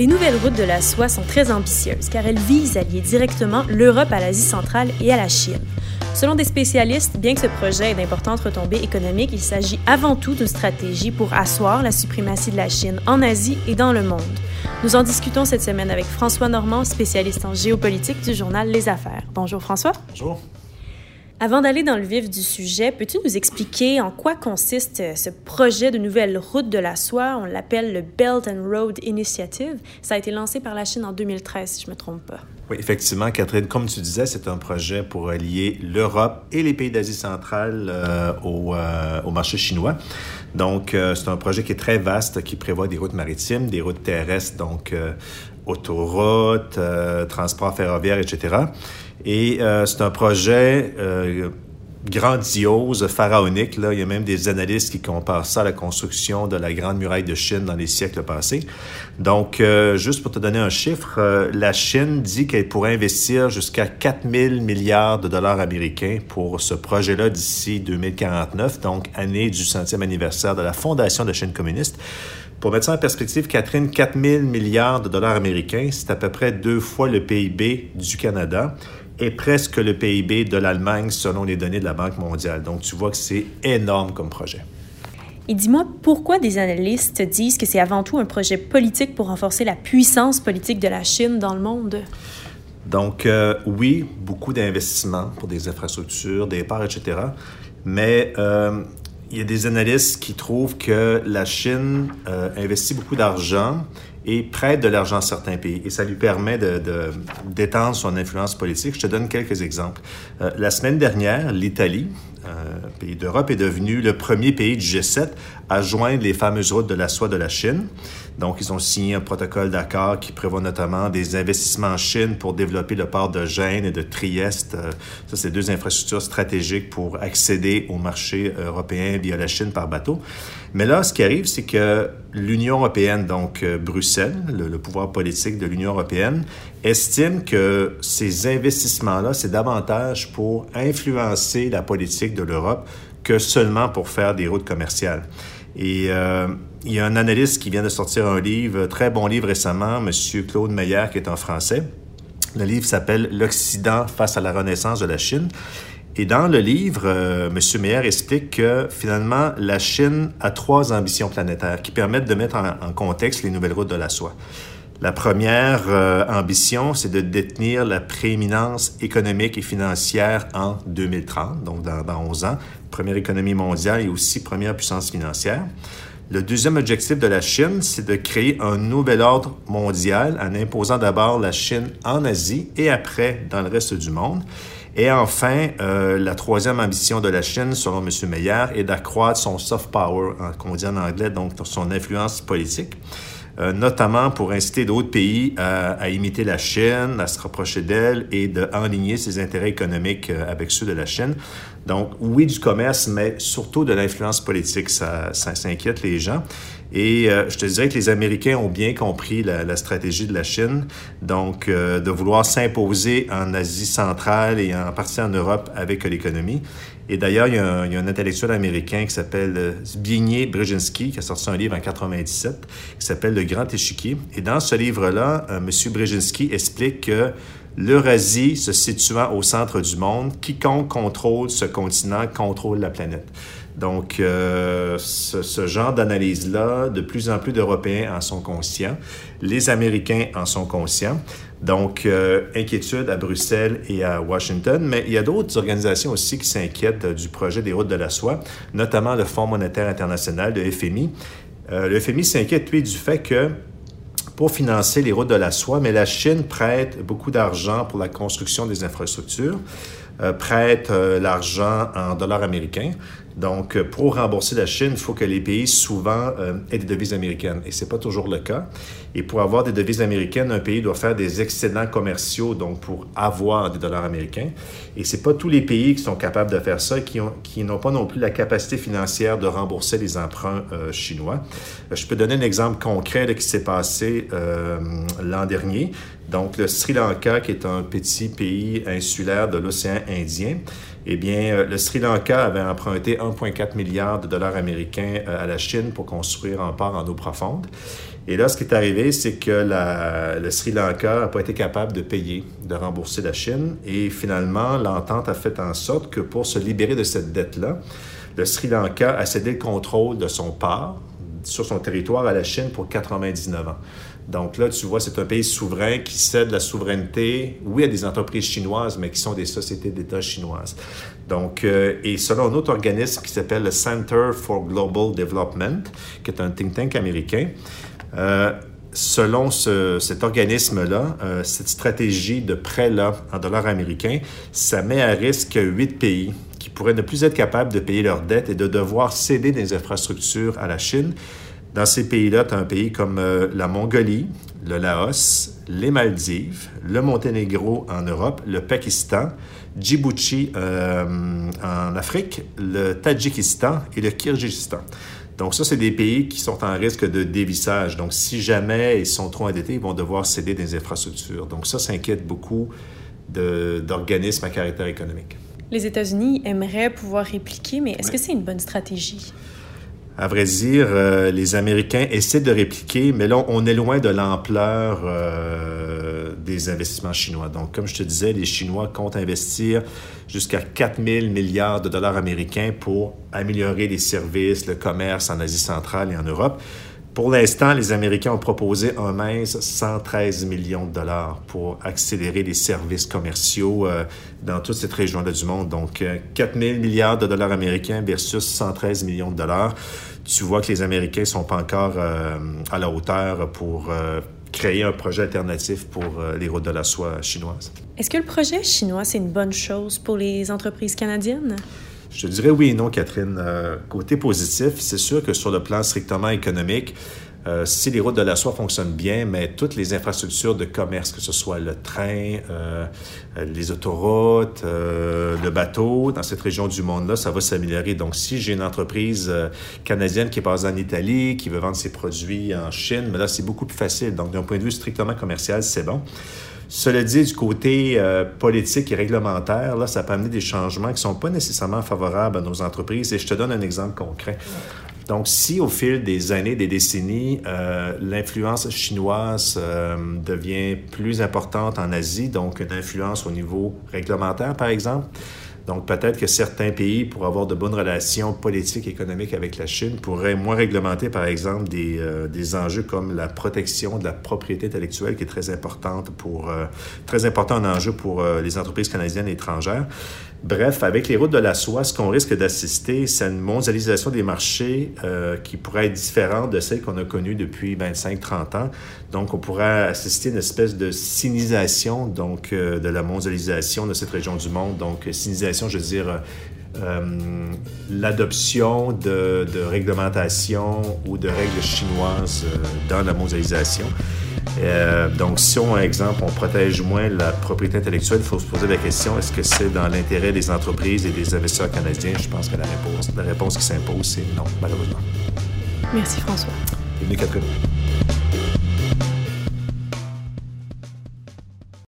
Les nouvelles routes de la soie sont très ambitieuses car elles visent à lier directement l'Europe à l'Asie centrale et à la Chine. Selon des spécialistes, bien que ce projet ait d'importantes retombées économiques, il s'agit avant tout d'une stratégie pour asseoir la suprématie de la Chine en Asie et dans le monde. Nous en discutons cette semaine avec François Normand, spécialiste en géopolitique du journal Les Affaires. Bonjour François. Bonjour. Avant d'aller dans le vif du sujet, peux-tu nous expliquer en quoi consiste euh, ce projet de nouvelle route de la soie? On l'appelle le Belt and Road Initiative. Ça a été lancé par la Chine en 2013, si je ne me trompe pas. Oui, effectivement, Catherine, comme tu disais, c'est un projet pour lier l'Europe et les pays d'Asie centrale euh, euh, au, marché chinois. Donc, c'est un projet qui est très vaste, qui prévoit des routes maritimes, des routes terrestres, donc autoroutes, transports ferroviaires, etc. Et euh, c'est un projet euh, grandiose, pharaonique. Là. Il y a même des analystes qui comparent ça à la construction de la Grande Muraille de Chine dans les siècles passés. Donc, euh, juste pour te donner un chiffre, la Chine dit qu'elle pourrait investir jusqu'à 4 000 milliards de dollars américains pour ce projet-là d'ici 2049, donc année du centième anniversaire de la fondation de la Chine communiste. Pour mettre ça en perspective, Catherine, 4 000 milliards de dollars américains, c'est à peu près deux fois le PIB du Canada est presque le PIB de l'Allemagne selon les données de la Banque mondiale. Donc, tu vois que c'est énorme comme projet. Et dis-moi, pourquoi des analystes disent que c'est avant tout un projet politique pour renforcer la puissance politique de la Chine dans le monde? Donc, euh, oui, beaucoup d'investissements pour des infrastructures, des parts, etc. Mais euh, il y a des analystes qui trouvent que la Chine euh, investit beaucoup d'argent et prête de l'argent à certains pays. Et ça lui permet d'étendre de, son influence politique. Je te donne quelques exemples. Euh, la semaine dernière, l'Italie, pays d'Europe, est devenu le premier pays du G7 à joindre les fameuses routes de la soie de la Chine. Donc, ils ont signé un protocole d'accord qui prévoit notamment des investissements en Chine pour développer le port de Gênes et de Trieste. Euh, ça, c'est deux infrastructures stratégiques pour accéder au marché européen via la Chine par bateau. Mais là, ce qui arrive, c'est que l'Union européenne, donc euh, Bruxelles, le, pouvoir politique de l'Union européenne, estime que ces investissements-là, c'est davantage pour influencer la politique de l'Europe que seulement pour faire des routes commerciales. Et euh, il y a un analyste qui vient de sortir un livre, très bon livre récemment, M. Claude Meyer, qui est en français. Le livre s'appelle L'Occident face à la renaissance de la Chine. Et dans le livre, euh, M. Meyer explique que finalement, la Chine a trois ambitions planétaires qui permettent de mettre en, contexte les nouvelles routes de la soie. La première euh, ambition, c'est de détenir la prééminence économique et financière en 2030, donc dans, dans 11 ans, première économie mondiale et aussi première puissance financière. Le deuxième objectif de la Chine, c'est de créer un nouvel ordre mondial en imposant d'abord la Chine en Asie et après dans le reste du monde. Et enfin, euh, la troisième ambition de la Chine, selon M. Meyer, est d'accroître son soft power, qu'on dit en anglais, donc son influence politique. Euh, notamment pour inciter d'autres pays à, imiter la Chine, à se rapprocher d'elle et d'enligner ses intérêts économiques euh, avec ceux de la Chine. Donc, oui, du commerce, mais surtout de l'influence politique, ça, ça, inquiète les gens. Et euh, je te dirais que les Américains ont bien compris la, stratégie de la Chine, donc de vouloir s'imposer en Asie centrale et en partie en Europe avec l'économie. Et d'ailleurs, il, y a un intellectuel américain qui s'appelle euh, Zbigniew Brzezinski, qui a sorti un livre en 97 qui s'appelle Le Grand Échiquier. Et dans ce livre-là, euh, M. Brzezinski explique que l'Eurasie se situant au centre du monde, quiconque contrôle ce continent contrôle la planète. Donc, euh, ce, genre d'analyse-là, de plus en plus d'Européens en sont conscients. Les Américains en sont conscients. Donc, euh, inquiétude à Bruxelles et à Washington. Mais il y a d'autres organisations aussi qui s'inquiètent du projet des routes de la soie, notamment le Fonds monétaire international, le FMI. Euh, le FMI s'inquiète, lui, du fait que pour financer les routes de la soie, mais la Chine prête beaucoup d'argent pour la construction des infrastructures, prête l'argent en dollars américains. Donc, euh, pour rembourser la Chine, il faut que les pays souvent euh, aient des devises américaines. Et ce n'est pas toujours le cas. Et pour avoir des devises américaines, un pays doit faire des excédents commerciaux, donc pour avoir des dollars américains. Et ce n'est pas tous les pays qui sont capables de faire ça, qui, qui n'ont pas non plus la capacité financière de rembourser les emprunts euh, chinois. je peux donner un exemple concret de qui s'est passé l'an dernier. Donc, le Sri Lanka, qui est un petit pays insulaire de l'océan Indien, eh bien, euh, le Sri Lanka avait emprunté 1,4 milliard de dollars américains euh, à la Chine pour construire un port en eau profonde. Et là, ce qui est arrivé, c'est que le Sri Lanka n'a pas été capable de payer, de rembourser la Chine. Et finalement, l'entente a fait en sorte que pour se libérer de cette dette-là, le Sri Lanka a cédé le contrôle de son port sur son territoire à la Chine pour 99 ans. Donc là, tu vois, c'est un pays souverain qui cède la souveraineté, oui, à des entreprises chinoises, mais qui sont des sociétés d'État chinoises. Donc, euh, et selon un autre organisme qui s'appelle le Center for Global Development, qui est un think tank américain, euh, selon cet organisme-là, euh, cette stratégie de prêt-là en dollars américains, ça met à risque huit pays qui pourraient ne plus être capables de payer leurs dettes et de devoir céder des infrastructures à la Chine dans ces pays-là, tu as un pays comme euh, la Mongolie, le Laos, les Maldives, le Monténégro en Europe, le Pakistan, Djibouti euh, en Afrique, le Tadjikistan et le Kyrgyzstan. Donc ça, c'est des pays qui sont en risque de dévissage. Donc si jamais ils sont trop endettés, ils vont devoir céder des infrastructures. Donc ça, ça inquiète beaucoup d'organismes à caractère économique. Les États-Unis aimeraient pouvoir répliquer, mais est-ce que c'est une bonne stratégie? À vrai dire, euh, les Américains essaient de répliquer, mais là, on est loin de l'ampleur euh, des investissements chinois. Donc, comme je te disais, les Chinois comptent investir jusqu'à 4 000 milliards de dollars américains pour améliorer les services, le commerce en Asie centrale et en Europe. Pour l'instant, les Américains ont proposé un mince 113 millions de dollars pour accélérer les services commerciaux euh, dans toute cette région-là du monde. Donc, 4 000 milliards de dollars américains versus 113 millions de dollars tu vois que les Américains ne sont pas encore euh, à la hauteur pour euh, créer un projet alternatif pour euh, les routes de la soie chinoises. Est-ce que le projet chinois, c'est une bonne chose pour les entreprises canadiennes? Je dirais oui et non, Catherine. côté positif, c'est sûr que sur le plan strictement économique, euh, si les routes de la soie fonctionnent bien, mais toutes les infrastructures de commerce, que ce soit le train, euh, les autoroutes, euh, le bateau, dans cette région du monde-là, ça va s'améliorer. Donc, si j'ai une entreprise canadienne qui est en Italie, qui veut vendre ses produits en Chine, mais là, c'est beaucoup plus facile. Donc, d'un point de vue strictement commercial, c'est bon. Cela dit, du côté politique et réglementaire, là, ça peut amener des changements qui ne sont pas nécessairement favorables à nos entreprises. Et je te donne un exemple concret. Donc, si au fil des années, des décennies, euh, l'influence chinoise euh, devient plus importante en Asie, donc une influence au niveau réglementaire, par exemple, donc peut-être que certains pays, pour avoir de bonnes relations politiques et économiques avec la Chine, pourraient moins réglementer, par exemple, des, euh, des enjeux comme la protection de la propriété intellectuelle, qui est très importante pour, très important en enjeu pour les entreprises canadiennes et étrangères. Bref, avec les routes de la soie, ce qu'on risque d'assister, c'est une mondialisation des marchés euh, qui pourrait être différente de celle qu'on a connue depuis 25-30 ans. Donc, on pourrait assister à une espèce de sinisation donc, euh, de la mondialisation de cette région du monde. Donc, sinisation, je veux dire, euh, l'adoption de réglementations ou de règles chinoises dans la mondialisation. Euh, donc, si on, exemple, on protège moins la propriété intellectuelle, il faut se poser la question est-ce que c'est dans l'intérêt des entreprises et des investisseurs canadiens? Je pense que la réponse, la réponse qui s'impose, c'est non, malheureusement. Merci François. Bienvenue Catherine.